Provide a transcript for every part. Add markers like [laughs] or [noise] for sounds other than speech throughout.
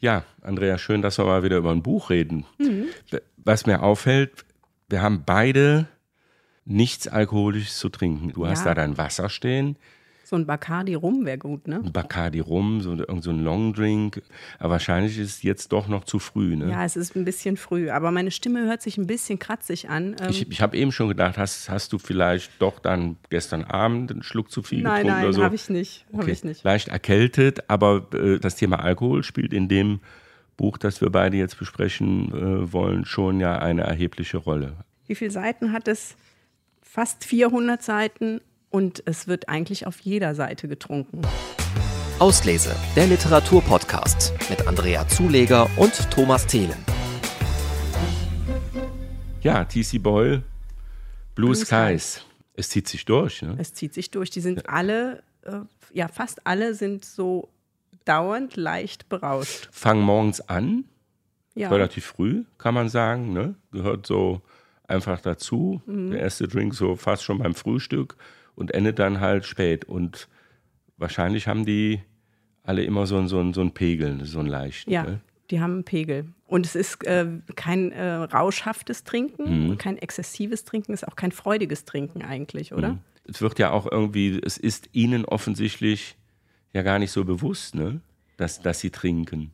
Ja, Andrea, schön, dass wir mal wieder über ein Buch reden. Mhm. Was mir auffällt, wir haben beide nichts Alkoholisches zu trinken. Du ja. hast da dein Wasser stehen. So ein Bacardi Rum wäre gut, ne? Ein Bacardi Rum, so, so ein Long Drink. Aber wahrscheinlich ist es jetzt doch noch zu früh, ne? Ja, es ist ein bisschen früh. Aber meine Stimme hört sich ein bisschen kratzig an. Ähm ich ich habe eben schon gedacht, hast, hast du vielleicht doch dann gestern Abend einen Schluck zu viel nein, getrunken nein, oder so? Nein, habe ich nicht. Okay. Hab ich nicht. Leicht erkältet, aber äh, das Thema Alkohol spielt in dem Buch, das wir beide jetzt besprechen äh, wollen, schon ja eine erhebliche Rolle. Wie viele Seiten hat es? Fast 400 Seiten und es wird eigentlich auf jeder Seite getrunken. Auslese, der Literaturpodcast mit Andrea Zuleger und Thomas Thelen. Ja, TC Boyle, Blue, Blue Skies. Skies. Es zieht sich durch. Ne? Es zieht sich durch. Die sind alle, äh, ja, fast alle sind so dauernd leicht berauscht. Fangen morgens an, ja. relativ früh, kann man sagen. Ne? Gehört so einfach dazu. Mhm. Der erste Drink so fast schon beim Frühstück und endet dann halt spät. Und wahrscheinlich haben die alle immer so, so, so einen Pegel, so einen leichten. Ja, ne? die haben einen Pegel. Und es ist äh, kein äh, rauschhaftes Trinken, mhm. kein exzessives Trinken, ist auch kein freudiges Trinken eigentlich, oder? Mhm. Es wird ja auch irgendwie, es ist ihnen offensichtlich ja gar nicht so bewusst, ne? dass, dass sie trinken.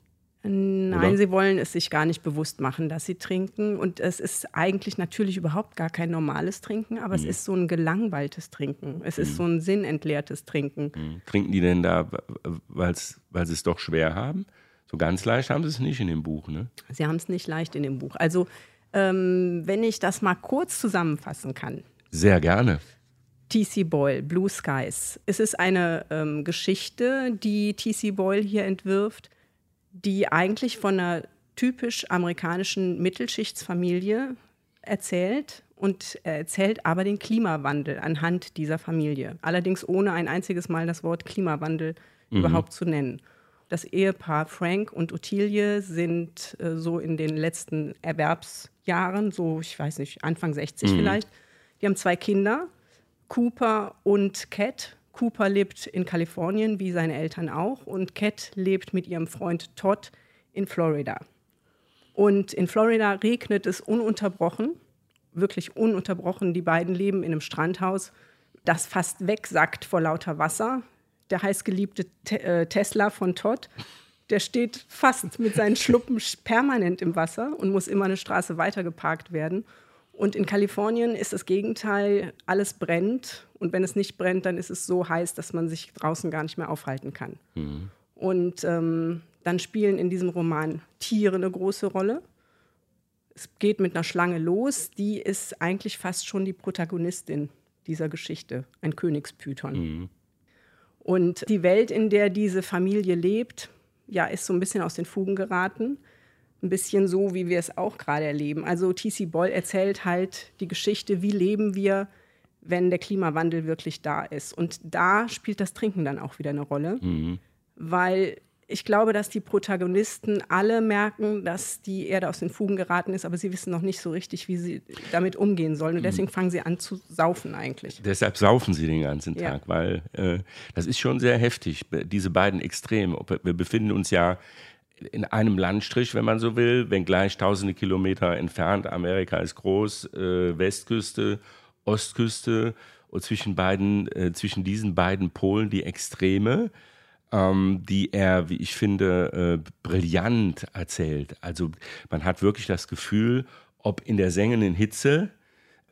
Nein, Oder? sie wollen es sich gar nicht bewusst machen, dass sie trinken. Und es ist eigentlich natürlich überhaupt gar kein normales Trinken, aber mhm. es ist so ein gelangweiltes Trinken. Es mhm. ist so ein sinnentleertes Trinken. Mhm. Trinken die denn da, weil sie es doch schwer haben? So ganz leicht haben sie es nicht in dem Buch, ne? Sie haben es nicht leicht in dem Buch. Also, ähm, wenn ich das mal kurz zusammenfassen kann. Sehr gerne. T.C. Boyle, Blue Skies. Es ist eine ähm, Geschichte, die T.C. Boyle hier entwirft die eigentlich von einer typisch amerikanischen Mittelschichtsfamilie erzählt und er erzählt aber den Klimawandel anhand dieser Familie. Allerdings ohne ein einziges Mal das Wort Klimawandel mhm. überhaupt zu nennen. Das Ehepaar Frank und Ottilie sind äh, so in den letzten Erwerbsjahren, so ich weiß nicht, Anfang 60 mhm. vielleicht. Die haben zwei Kinder, Cooper und Cat. Cooper lebt in Kalifornien, wie seine Eltern auch, und Cat lebt mit ihrem Freund Todd in Florida. Und in Florida regnet es ununterbrochen, wirklich ununterbrochen. Die beiden leben in einem Strandhaus, das fast wegsackt vor lauter Wasser. Der heißgeliebte Te äh, Tesla von Todd, der steht fast mit seinen Schluppen [laughs] permanent im Wasser und muss immer eine Straße weiter geparkt werden. Und in Kalifornien ist das Gegenteil, alles brennt. Und wenn es nicht brennt, dann ist es so heiß, dass man sich draußen gar nicht mehr aufhalten kann. Mhm. Und ähm, dann spielen in diesem Roman Tiere eine große Rolle. Es geht mit einer Schlange los, die ist eigentlich fast schon die Protagonistin dieser Geschichte, ein Königspython. Mhm. Und die Welt, in der diese Familie lebt, ja, ist so ein bisschen aus den Fugen geraten ein bisschen so, wie wir es auch gerade erleben. Also T.C. Boll erzählt halt die Geschichte, wie leben wir, wenn der Klimawandel wirklich da ist. Und da spielt das Trinken dann auch wieder eine Rolle, mhm. weil ich glaube, dass die Protagonisten alle merken, dass die Erde aus den Fugen geraten ist, aber sie wissen noch nicht so richtig, wie sie damit umgehen sollen. Und mhm. deswegen fangen sie an zu saufen eigentlich. Deshalb saufen sie den ganzen Tag, ja. weil äh, das ist schon sehr heftig, diese beiden Extreme. Wir befinden uns ja in einem Landstrich, wenn man so will, wenngleich tausende Kilometer entfernt. Amerika ist groß, äh, Westküste, Ostküste und zwischen beiden, äh, zwischen diesen beiden Polen die Extreme, ähm, die er, wie ich finde, äh, brillant erzählt. Also man hat wirklich das Gefühl, ob in der sengenden Hitze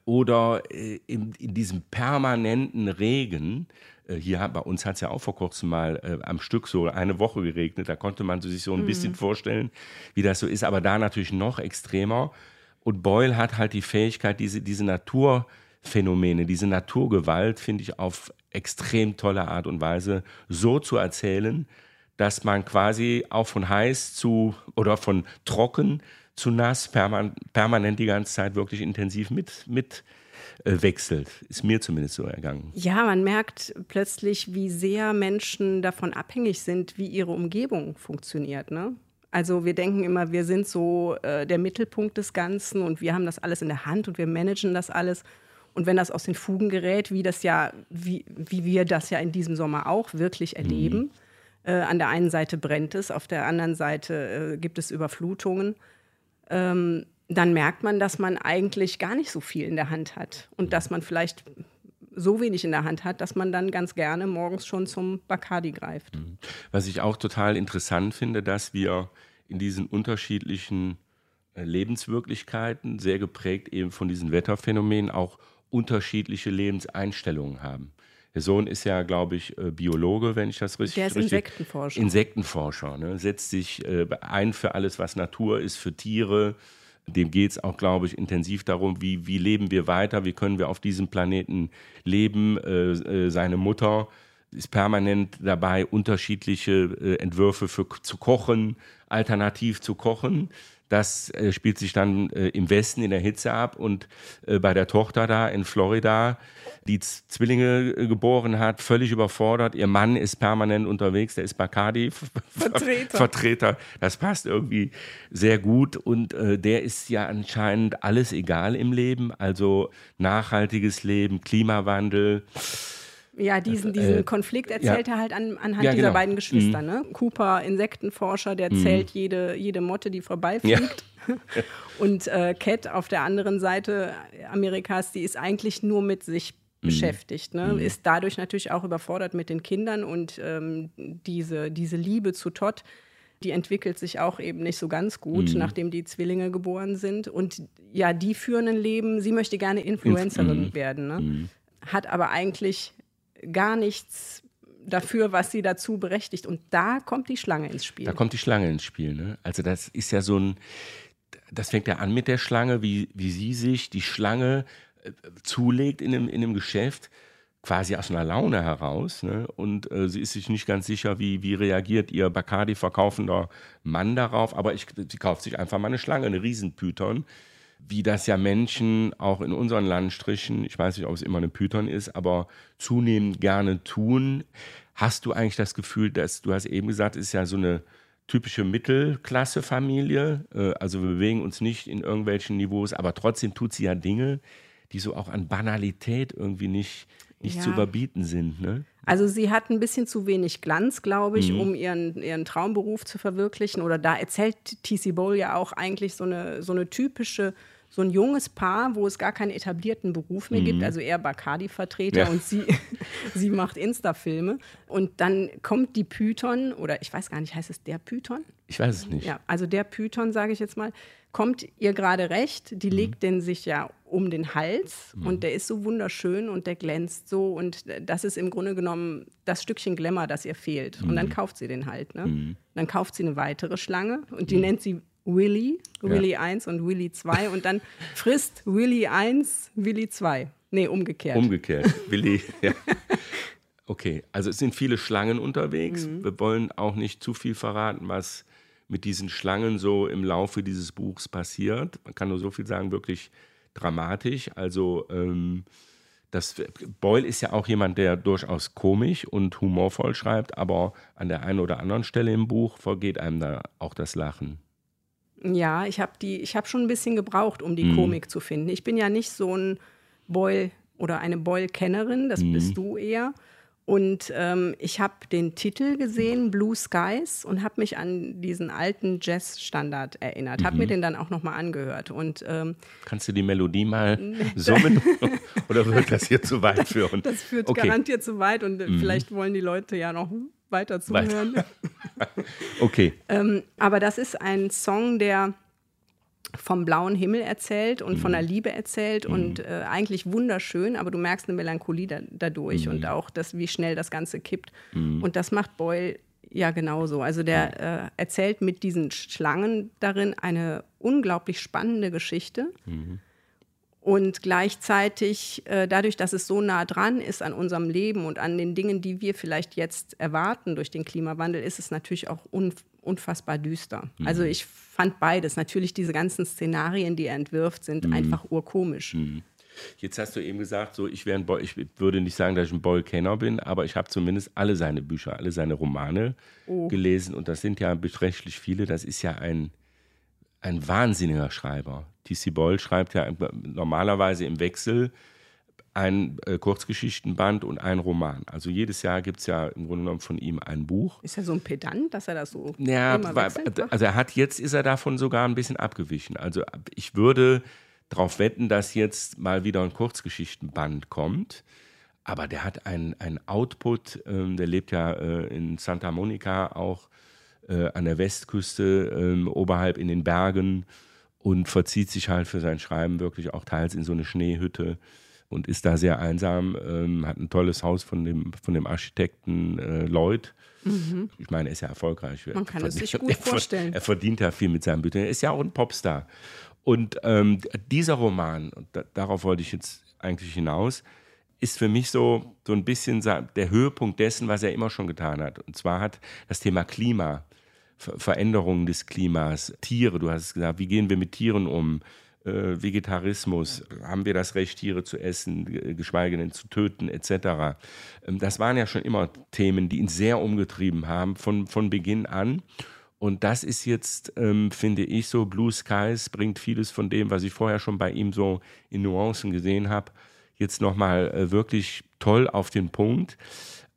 oder äh, in, in diesem permanenten Regen, hier bei uns hat es ja auch vor kurzem mal äh, am Stück so eine Woche geregnet. Da konnte man sich so ein mhm. bisschen vorstellen, wie das so ist. Aber da natürlich noch extremer. Und Boyle hat halt die Fähigkeit, diese, diese Naturphänomene, diese Naturgewalt, finde ich, auf extrem tolle Art und Weise so zu erzählen, dass man quasi auch von heiß zu oder von trocken zu nass permanent die ganze Zeit wirklich intensiv mit, mit äh, wechselt. Ist mir zumindest so ergangen. Ja, man merkt plötzlich, wie sehr Menschen davon abhängig sind, wie ihre Umgebung funktioniert. Ne? Also wir denken immer, wir sind so äh, der Mittelpunkt des Ganzen und wir haben das alles in der Hand und wir managen das alles. Und wenn das aus den Fugen gerät, wie das ja, wie, wie wir das ja in diesem Sommer auch wirklich erleben, mhm Äh, an der einen Seite brennt es, auf der anderen Seite äh, gibt es Überflutungen. Ähm, dann merkt man, dass man eigentlich gar nicht so viel in der Hand hat und dass man vielleicht so wenig in der Hand hat, dass man dann ganz gerne morgens schon zum Bacardi greift. Mhm. Was ich auch total interessant finde, dass wir in diesen unterschiedlichen äh, Lebenswirklichkeiten, sehr geprägt eben von diesen Wetterphänomenen, auch unterschiedliche Lebenseinstellungen haben. Der Sohn ist ja, glaube ich, äh, Biologe, wenn ich das richtig Der ist richtig, Insektenforscher. Insektenforscher, ne? setzt sich äh, ein für alles, was Natur ist, für Tiere. Dem geht es auch, glaube ich, intensiv darum, wie, wie leben wir weiter, wie können wir auf diesem Planeten leben. Äh, äh, seine Mutter ist permanent dabei, unterschiedliche äh, Entwürfe für, zu kochen, alternativ zu kochen. Das äh, spielt sich dann äh, im Westen in der Hitze ab und äh, bei der Tochter da in Florida, die Zwillinge äh, geboren hat, völlig überfordert. Ihr Mann ist permanent unterwegs, der ist Bacardi [laughs] Vertreter. Vertreter. Das passt irgendwie sehr gut und äh, der ist ja anscheinend alles egal im Leben, also nachhaltiges Leben, Klimawandel. Ja, diesen, diesen äh, Konflikt erzählt ja. er halt an, anhand ja, dieser genau. beiden Geschwister. Mhm. Ne? Cooper, Insektenforscher, der mhm. zählt jede, jede Motte, die vorbeifliegt. Ja. [laughs] [laughs] Und äh, Cat auf der anderen Seite Amerikas, die ist eigentlich nur mit sich mhm. beschäftigt. Ne? Mhm. Ist dadurch natürlich auch überfordert mit den Kindern und ähm, diese, diese Liebe zu Todd die entwickelt sich auch eben nicht so ganz gut, mhm. nachdem die Zwillinge geboren sind. Und ja, die führen ein Leben, sie möchte gerne Influencerin mhm. werden, ne? mhm. hat aber eigentlich gar nichts dafür, was sie dazu berechtigt. Und da kommt die Schlange ins Spiel. Da kommt die Schlange ins Spiel. Ne? Also das ist ja so ein, das fängt ja an mit der Schlange, wie, wie sie sich die Schlange äh, zulegt in einem, in einem Geschäft, quasi aus einer Laune heraus. Ne? Und äh, sie ist sich nicht ganz sicher, wie, wie reagiert ihr Bacardi-verkaufender Mann darauf. Aber ich, sie kauft sich einfach mal eine Schlange, eine Riesenpython wie das ja Menschen auch in unseren Landstrichen, ich weiß nicht, ob es immer eine Python ist, aber zunehmend gerne tun. Hast du eigentlich das Gefühl, dass du hast eben gesagt, es ist ja so eine typische Mittelklasse-Familie, äh, also wir bewegen uns nicht in irgendwelchen Niveaus, aber trotzdem tut sie ja Dinge, die so auch an Banalität irgendwie nicht, nicht ja. zu überbieten sind. Ne? Also sie hat ein bisschen zu wenig Glanz, glaube ich, mhm. um ihren, ihren Traumberuf zu verwirklichen. Oder da erzählt T.C. Bowl ja auch eigentlich so eine, so eine typische so ein junges Paar, wo es gar keinen etablierten Beruf mehr mhm. gibt, also eher Bacardi-Vertreter ja. und sie, [laughs] sie macht Insta-Filme. Und dann kommt die Python, oder ich weiß gar nicht, heißt es der Python? Ich weiß es nicht. Ja, also der Python, sage ich jetzt mal, kommt ihr gerade recht. Die mhm. legt den sich ja um den Hals mhm. und der ist so wunderschön und der glänzt so. Und das ist im Grunde genommen das Stückchen Glamour, das ihr fehlt. Und dann mhm. kauft sie den halt. Ne? Mhm. Dann kauft sie eine weitere Schlange und die mhm. nennt sie Willy, Willy ja. 1 und Willy 2 und dann [laughs] frisst Willy 1 Willy 2. Nee, umgekehrt. Umgekehrt. [laughs] Willy, ja. Okay, also es sind viele Schlangen unterwegs. Mhm. Wir wollen auch nicht zu viel verraten, was mit diesen Schlangen so im Laufe dieses Buchs passiert. Man kann nur so viel sagen, wirklich dramatisch. Also ähm, das, Boyle ist ja auch jemand, der durchaus komisch und humorvoll schreibt, aber an der einen oder anderen Stelle im Buch vergeht einem da auch das Lachen. Ja, ich habe die, ich habe schon ein bisschen gebraucht, um die mhm. Komik zu finden. Ich bin ja nicht so ein Boyle oder eine Boyle-Kennerin, das mhm. bist du eher. Und ähm, ich habe den Titel gesehen, Blue Skies, und habe mich an diesen alten Jazz-Standard erinnert. Mhm. Habe mir den dann auch nochmal angehört. Und, ähm, Kannst du die Melodie mal [laughs] summen? [laughs] Oder wird das hier zu weit führen? Das führt okay. garantiert zu weit und mhm. vielleicht wollen die Leute ja noch weiter zuhören. Weiter. [laughs] okay. ähm, aber das ist ein Song, der vom blauen Himmel erzählt und mhm. von der Liebe erzählt mhm. und äh, eigentlich wunderschön, aber du merkst eine Melancholie da, dadurch mhm. und auch, das, wie schnell das Ganze kippt. Mhm. Und das macht Boyle ja genauso. Also der äh, erzählt mit diesen Schlangen darin eine unglaublich spannende Geschichte. Mhm. Und gleichzeitig, äh, dadurch, dass es so nah dran ist an unserem Leben und an den Dingen, die wir vielleicht jetzt erwarten durch den Klimawandel, ist es natürlich auch unfassbar düster. Mhm. Also ich fand beides. Natürlich diese ganzen Szenarien, die er entwirft, sind mhm. einfach urkomisch. Mhm. Jetzt hast du eben gesagt, so ich, ein ich würde nicht sagen, dass ich ein Boyle-Kenner bin, aber ich habe zumindest alle seine Bücher, alle seine Romane oh. gelesen und das sind ja beträchtlich viele. Das ist ja ein, ein wahnsinniger Schreiber. T.C. Boyle schreibt ja normalerweise im Wechsel ein äh, Kurzgeschichtenband und ein Roman. Also jedes Jahr gibt es ja im Grunde genommen von ihm ein Buch. Ist er so ein Pedant, dass er das so ja, immer wechselt? also er hat jetzt ist er davon sogar ein bisschen abgewichen. Also ich würde darauf wetten, dass jetzt mal wieder ein Kurzgeschichtenband kommt. Aber der hat ein, ein Output, ähm, der lebt ja äh, in Santa Monica auch äh, an der Westküste, ähm, oberhalb in den Bergen und verzieht sich halt für sein Schreiben wirklich auch teils in so eine Schneehütte und ist da sehr einsam, ähm, hat ein tolles Haus von dem, von dem Architekten äh, Lloyd. Ich meine, er ist ja erfolgreich. Man kann es sich [laughs] gut er vorstellen. Er verdient ja viel mit seinem Büchern. Er ist ja auch ein Popstar. Und ähm, dieser Roman, und da, darauf wollte ich jetzt eigentlich hinaus, ist für mich so, so ein bisschen der Höhepunkt dessen, was er immer schon getan hat. Und zwar hat das Thema Klima, Ver Veränderungen des Klimas, Tiere, du hast es gesagt, wie gehen wir mit Tieren um? Äh, Vegetarismus, haben wir das Recht, Tiere zu essen, ge- geschweige denn zu töten, etc. Ähm, Das waren ja schon immer Themen, die ihn sehr umgetrieben haben, von, von Beginn an. Und das ist jetzt, ähm, finde ich, so Blue Skies bringt vieles von dem, was ich vorher schon bei ihm so in Nuancen gesehen habe, jetzt nochmal äh, wirklich toll auf den Punkt.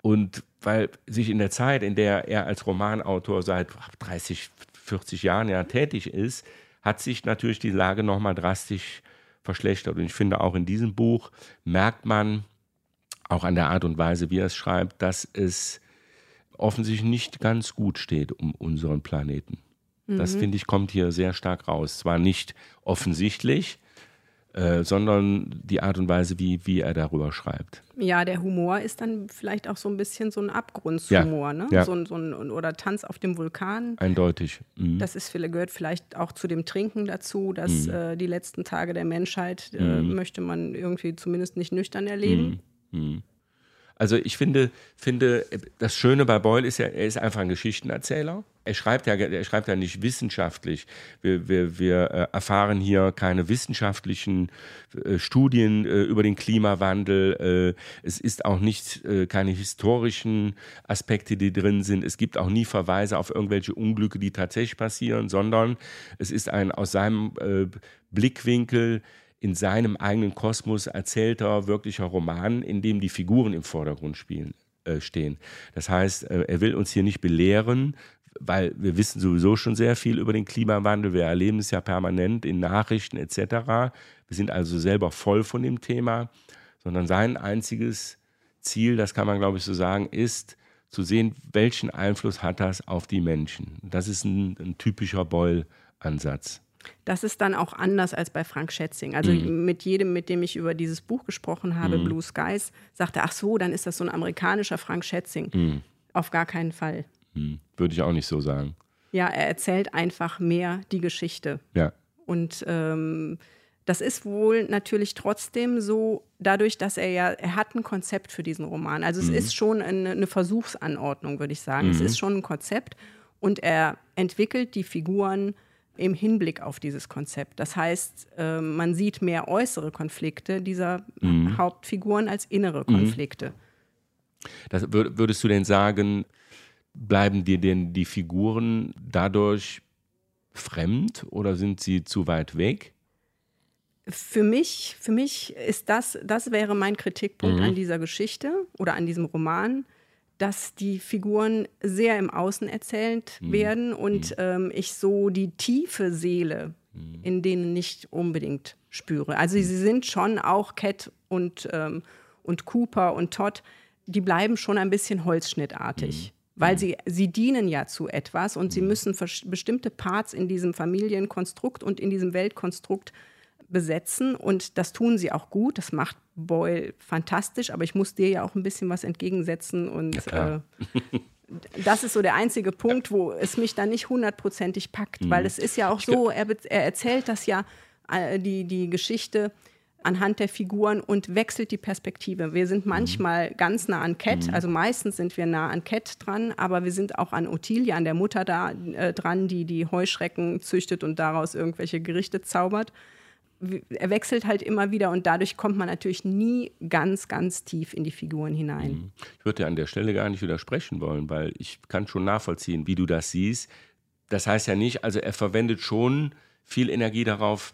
Und weil sich in der Zeit, in der er als Romanautor seit 30, 40 Jahren ja tätig ist, hat sich natürlich die Lage nochmal drastisch verschlechtert. Und ich finde, auch in diesem Buch merkt man, auch an der Art und Weise, wie er es schreibt, dass es offensichtlich nicht ganz gut steht um unseren Planeten. Das finde ich kommt hier sehr stark raus. Zwar nicht offensichtlich, äh, sondern die Art und Weise, wie, wie er darüber schreibt. Ja, der Humor ist dann vielleicht auch so ein bisschen so ein Abgrundshumor, ne? ja. So ein, so ein, oder Tanz auf dem Vulkan. Eindeutig. Mhm. Das ist, vielleicht- gehört vielleicht auch zu dem Trinken dazu, dass Mhm. äh, die letzten Tage der Menschheit äh, möchte man irgendwie zumindest nicht nüchtern erleben. Mhm. Also ich finde, finde, das Schöne bei Boyle ist ja, er ist einfach ein Geschichtenerzähler. Er schreibt ja, er schreibt ja nicht wissenschaftlich. Wir, wir, wir äh, erfahren hier keine wissenschaftlichen äh, Studien äh, über den Klimawandel. Es ist auch nicht keine historischen Aspekte, die drin sind. Es gibt auch nie Verweise auf irgendwelche Unglücke, die tatsächlich passieren, sondern es ist ein aus seinem Blickwinkel in seinem eigenen Kosmos erzählter, wirklicher Roman, in dem die Figuren im Vordergrund spielen, äh, stehen. Das heißt, äh, er will uns hier nicht belehren, weil wir wissen sowieso schon sehr viel über den Klimawandel. Wir erleben es ja permanent in Nachrichten etc. Wir sind also selber voll von dem Thema, sondern sein einziges Ziel, das kann man glaube ich so sagen, ist zu sehen, welchen Einfluss hat das auf die Menschen. Das ist ein, ein typischer Beul-Ansatz. Das ist dann auch anders als bei Frank Schätzing. Also Mhm. mit jedem, mit dem ich über dieses Buch gesprochen habe, Blue Skies, sagte, ach so, dann ist das so ein amerikanischer Frank Schätzing. Mhm. Auf gar keinen Fall. Hm, Würde ich auch nicht so sagen. Ja, er erzählt einfach mehr die Geschichte. Ja. Und ähm, das ist wohl natürlich trotzdem so, dadurch, dass er ja, er hat ein Konzept für diesen Roman. Also es ist schon eine, eine Versuchsanordnung, würde ich sagen. Es ist schon ein Konzept und er entwickelt die Figuren im Hinblick auf dieses Konzept. Das heißt, äh, man sieht mehr äußere Konflikte dieser Hauptfiguren als innere Konflikte. Das, wür- würdest du denn sagen, bleiben dir denn die Figuren dadurch fremd oder sind sie zu weit weg? Für mich, für mich ist das, das wäre mein Kritikpunkt an dieser Geschichte oder an diesem Roman, dass die Figuren sehr im Außen erzählt werden und ähm, ich so die tiefe Seele in denen nicht unbedingt spüre. Also sie sind schon auch Cat und, ähm, und Cooper und Todd, die bleiben schon ein bisschen holzschnittartig. Weil sie, sie dienen ja zu etwas und sie müssen bestimmte Parts in diesem Familienkonstrukt und in diesem Weltkonstrukt besetzen und das tun sie auch gut. Das macht Boyle fantastisch, aber ich muss dir ja auch ein bisschen was entgegensetzen und klar. äh, das ist so der einzige Punkt, wo es mich dann nicht hundertprozentig packt, weil es ist ja auch so, er, er erzählt das ja, äh, die, die Geschichte anhand der Figuren und wechselt die Perspektive. Wir sind manchmal ganz nah an Cat, also meistens sind wir nah an Cat dran, aber wir sind auch an Ottilie, an der Mutter da äh, dran, die die Heuschrecken züchtet und daraus irgendwelche Gerichte zaubert. Er wechselt halt immer wieder und dadurch kommt man natürlich nie ganz, ganz tief in die Figuren hinein. Ich würde dir an der Stelle gar nicht widersprechen wollen, weil ich kann schon nachvollziehen, wie du das siehst. Das heißt ja nicht, also er verwendet schon viel Energie darauf,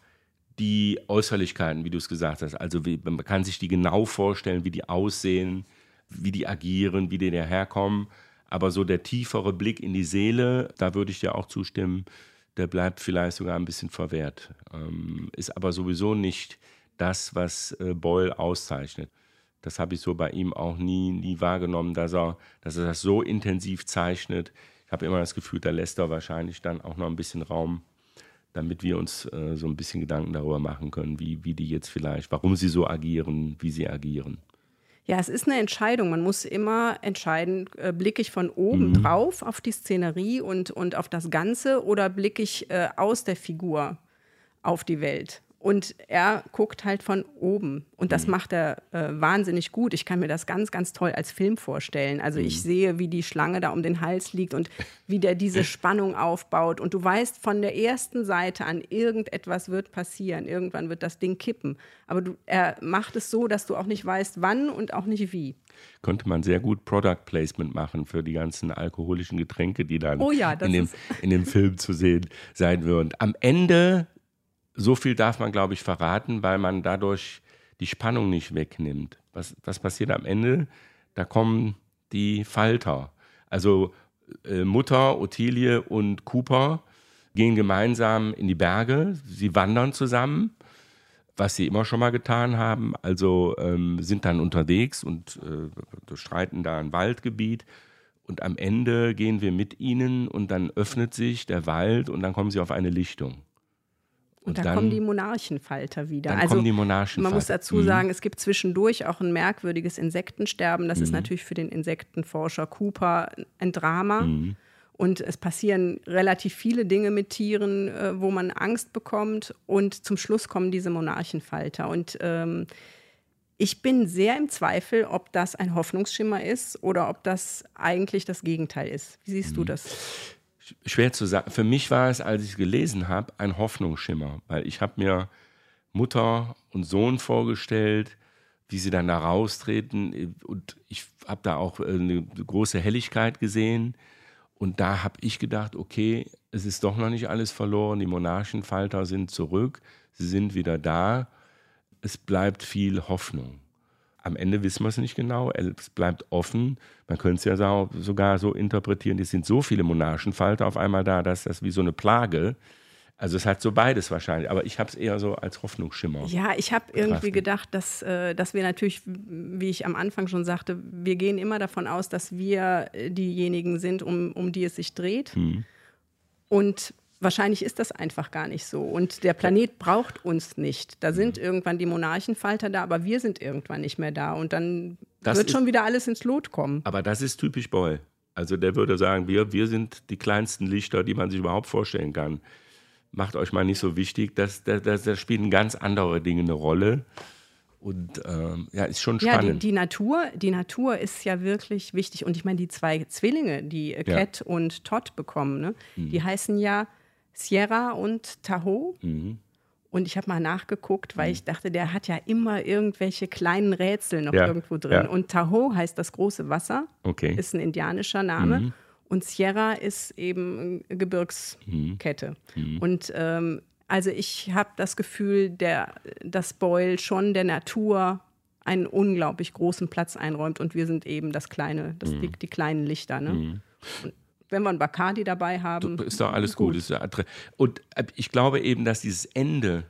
die Äußerlichkeiten, wie du es gesagt hast. Also wie, man kann sich die genau vorstellen, wie die aussehen, wie die agieren, wie die daherkommen. Aber so der tiefere Blick in die Seele, da würde ich dir auch zustimmen, der bleibt vielleicht sogar ein bisschen verwehrt. Ähm, ist aber sowieso nicht das, was äh, Boyle auszeichnet. Das habe ich so bei ihm auch nie, nie wahrgenommen, dass er, dass er das so intensiv zeichnet. Ich habe immer das Gefühl, da lässt er wahrscheinlich dann auch noch ein bisschen Raum, damit wir uns äh, so ein bisschen Gedanken darüber machen können, wie, wie die jetzt vielleicht, warum sie so agieren, wie sie agieren. Ja, es ist eine Entscheidung. Man muss immer entscheiden, äh, blicke ich von oben mhm. drauf auf die Szenerie und, und auf das Ganze oder blicke ich äh, aus der Figur auf die Welt? Und er guckt halt von oben. Und das mhm. macht er äh, wahnsinnig gut. Ich kann mir das ganz, ganz toll als Film vorstellen. Also mhm. ich sehe, wie die Schlange da um den Hals liegt und wie der diese [laughs] Spannung aufbaut. Und du weißt von der ersten Seite an, irgendetwas wird passieren. Irgendwann wird das Ding kippen. Aber du, er macht es so, dass du auch nicht weißt, wann und auch nicht wie. Könnte man sehr gut Product Placement machen für die ganzen alkoholischen Getränke, die dann oh ja, in, dem, in dem Film zu sehen sein würden. Am Ende so viel darf man, glaube ich, verraten, weil man dadurch die Spannung nicht wegnimmt. Was, was passiert am Ende? Da kommen die Falter. Also äh, Mutter, Ottilie und Cooper gehen gemeinsam in die Berge. Sie wandern zusammen, was sie immer schon mal getan haben. Also ähm, sind dann unterwegs und äh, streiten da ein Waldgebiet. Und am Ende gehen wir mit ihnen und dann öffnet sich der Wald und dann kommen sie auf eine Lichtung. Und, da dann, kommen die Monarchenfalter wieder. Dann also kommen die Monarchenfalter. man muss dazu mhm. sagen, es gibt zwischendurch auch ein merkwürdiges Insektensterben. Das mhm. ist natürlich für den Insektenforscher Cooper ein Drama. Mhm. Und es passieren relativ viele Dinge mit Tieren, äh, wo man Angst bekommt. Und zum Schluss kommen diese Monarchenfalter. Und ähm, ich bin sehr im Zweifel, ob das ein Hoffnungsschimmer ist oder ob das eigentlich das Gegenteil ist. Wie siehst du mhm. das? Schwer zu sagen. Für mich war es, als ich es gelesen habe, ein Hoffnungsschimmer, weil ich habe mir Mutter und Sohn vorgestellt, wie sie dann da raustreten und ich habe da auch eine große Helligkeit gesehen und da habe ich gedacht, okay, es ist doch noch nicht alles verloren, die Monarchenfalter sind zurück, sie sind wieder da, es bleibt viel Hoffnung. Am Ende wissen wir es nicht genau, es bleibt offen. Man könnte es ja sogar so interpretieren, es sind so viele Monarchenfalter auf einmal da, dass das wie so eine Plage. Also es hat so beides wahrscheinlich, aber ich habe es eher so als Hoffnungsschimmer. Ja, ich habe irgendwie gedacht, dass, äh, dass wir natürlich, wie ich am Anfang schon sagte, wir gehen immer davon aus, dass wir diejenigen sind, um, um die es sich dreht. Hm. Und Wahrscheinlich ist das einfach gar nicht so. Und der Planet braucht uns nicht. Da sind mhm. irgendwann die Monarchenfalter da, aber wir sind irgendwann nicht mehr da. Und dann das wird ist, schon wieder alles ins Lot kommen. Aber das ist typisch Boy. Also der würde sagen, wir, wir sind die kleinsten Lichter, die man sich überhaupt vorstellen kann. Macht euch mal nicht so wichtig. Das, das, das, das spielen ganz andere Dinge eine Rolle. Und ähm, ja, ist schon spannend. Ja, die, die, Natur, die Natur ist ja wirklich wichtig. Und ich meine, die zwei Zwillinge, die äh, Cat ja. und Todd bekommen, ne, mhm. die heißen ja Sierra und Tahoe. Mhm. Und ich habe mal nachgeguckt, weil mhm. ich dachte, der hat ja immer irgendwelche kleinen Rätsel noch ja. irgendwo drin. Ja. Und Tahoe heißt das große Wasser, okay. ist ein indianischer Name. Mhm. Und Sierra ist eben eine Gebirgskette. Mhm. Und ähm, also ich habe das Gefühl, der, dass Boyle schon der Natur einen unglaublich großen Platz einräumt und wir sind eben das kleine, das, die, mhm. die kleinen Lichter. Ne? Wenn wir einen Bacardi dabei haben. Ist doch alles gut. gut. Und äh, ich glaube eben, dass dieses Ende,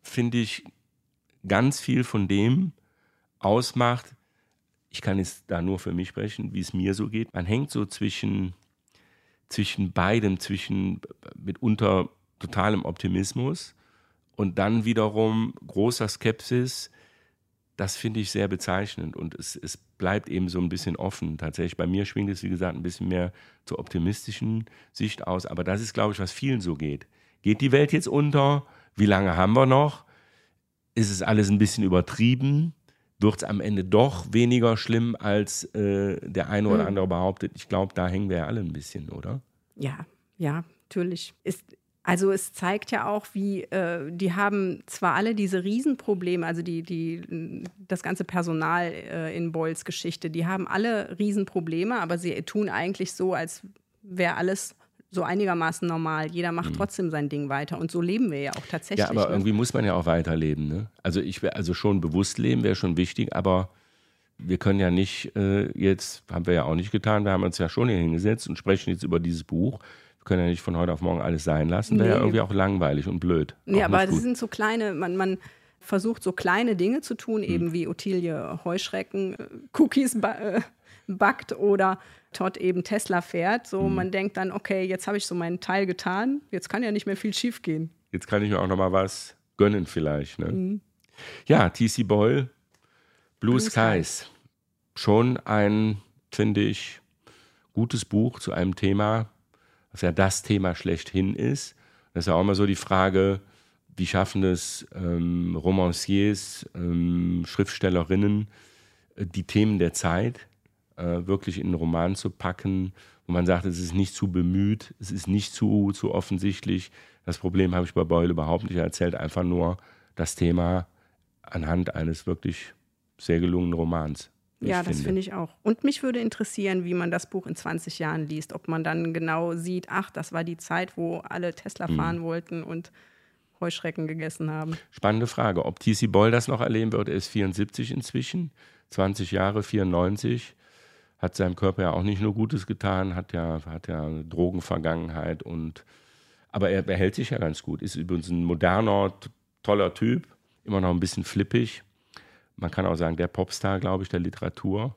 finde ich, ganz viel von dem ausmacht. Ich kann jetzt da nur für mich sprechen, wie es mir so geht. Man hängt so zwischen, zwischen beidem, zwischen mitunter totalem Optimismus und dann wiederum großer Skepsis das finde ich sehr bezeichnend und es, es bleibt eben so ein bisschen offen. Tatsächlich, bei mir schwingt es, wie gesagt, ein bisschen mehr zur optimistischen Sicht aus, aber das ist, glaube ich, was vielen so geht. Geht die Welt jetzt unter? Wie lange haben wir noch? Ist es alles ein bisschen übertrieben? Wird es am Ende doch weniger schlimm, als äh, der eine oder hm. andere behauptet? Ich glaube, da hängen wir ja alle ein bisschen, oder? Ja, ja, natürlich. Ist, also es zeigt ja auch, wie äh, die haben zwar alle diese Riesenprobleme, also die, die, das ganze Personal äh, in Boyles Geschichte, die haben alle Riesenprobleme, aber sie tun eigentlich so, als wäre alles so einigermaßen normal. Jeder macht mhm. trotzdem sein Ding weiter. Und so leben wir ja auch tatsächlich. Ja, aber ne? irgendwie muss man ja auch weiterleben. Ne? Also ich wäre also schon bewusst leben wäre schon wichtig, aber wir können ja nicht äh, jetzt, haben wir ja auch nicht getan, wir haben uns ja schon hier hingesetzt und sprechen jetzt über dieses Buch. Wir können ja nicht von heute auf morgen alles sein lassen. Wäre nee. ja irgendwie auch langweilig und blöd. Ja, aber das sind so kleine, man, man versucht so kleine Dinge zu tun, hm. eben wie Ottilie Heuschrecken, äh, Cookies ba äh, backt oder Todd eben Tesla fährt. So, hm. man denkt dann, okay, jetzt habe ich so meinen Teil getan, jetzt kann ja nicht mehr viel schief gehen. Jetzt kann ich mir auch noch mal was gönnen vielleicht. Ne? Mhm. Ja, TC Boyle, Blue, Blue Skies. Skies. Schon ein, finde ich, gutes Buch zu einem Thema, was ja das Thema schlechthin ist. Das ist ja auch immer so die Frage, wie schaffen es ähm, Romanciers, ähm, Schriftstellerinnen, äh, die Themen der Zeit äh, wirklich in einen Roman zu packen, wo man sagt, es ist nicht zu bemüht, es ist nicht zu, zu offensichtlich. Das Problem habe ich bei Beule überhaupt nicht. Er erzählt einfach nur das Thema anhand eines wirklich sehr gelungenen Romans. Ja, das finde ich auch. Und mich würde interessieren, wie man das Buch in 20 Jahren liest. Ob man dann genau sieht, ach, das war die Zeit, wo alle Tesla hm. fahren wollten und Heuschrecken gegessen haben. Spannende Frage. Ob TC Boll das noch erleben wird, er ist 74 inzwischen, 20 Jahre, 94. Hat seinem Körper ja auch nicht nur Gutes getan, hat ja, hat ja eine Drogenvergangenheit und aber er behält sich ja ganz gut. Ist übrigens ein moderner, toller Typ, immer noch ein bisschen flippig man kann auch sagen, der Popstar, glaube ich, der Literatur.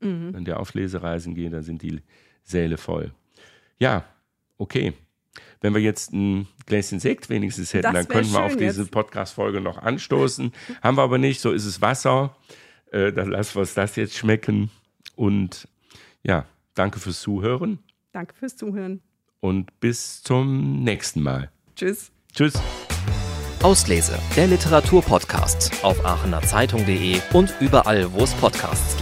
Mhm. Wenn der auf Lesereisen geht, dann sind die Säle voll. Ja, okay. Wenn wir jetzt ein Gläschen Sekt wenigstens hätten, dann könnten wir auf diese Podcast-Folge noch anstoßen. [laughs] Haben wir aber nicht, so ist es Wasser. Äh, dann lassen wir uns das jetzt schmecken. Und ja, danke fürs Zuhören. Danke fürs Zuhören. Und bis zum nächsten Mal. Tschüss. Tschüss. Auslese, der Literaturpodcast auf aachenerzeitung.de und überall, wo es Podcasts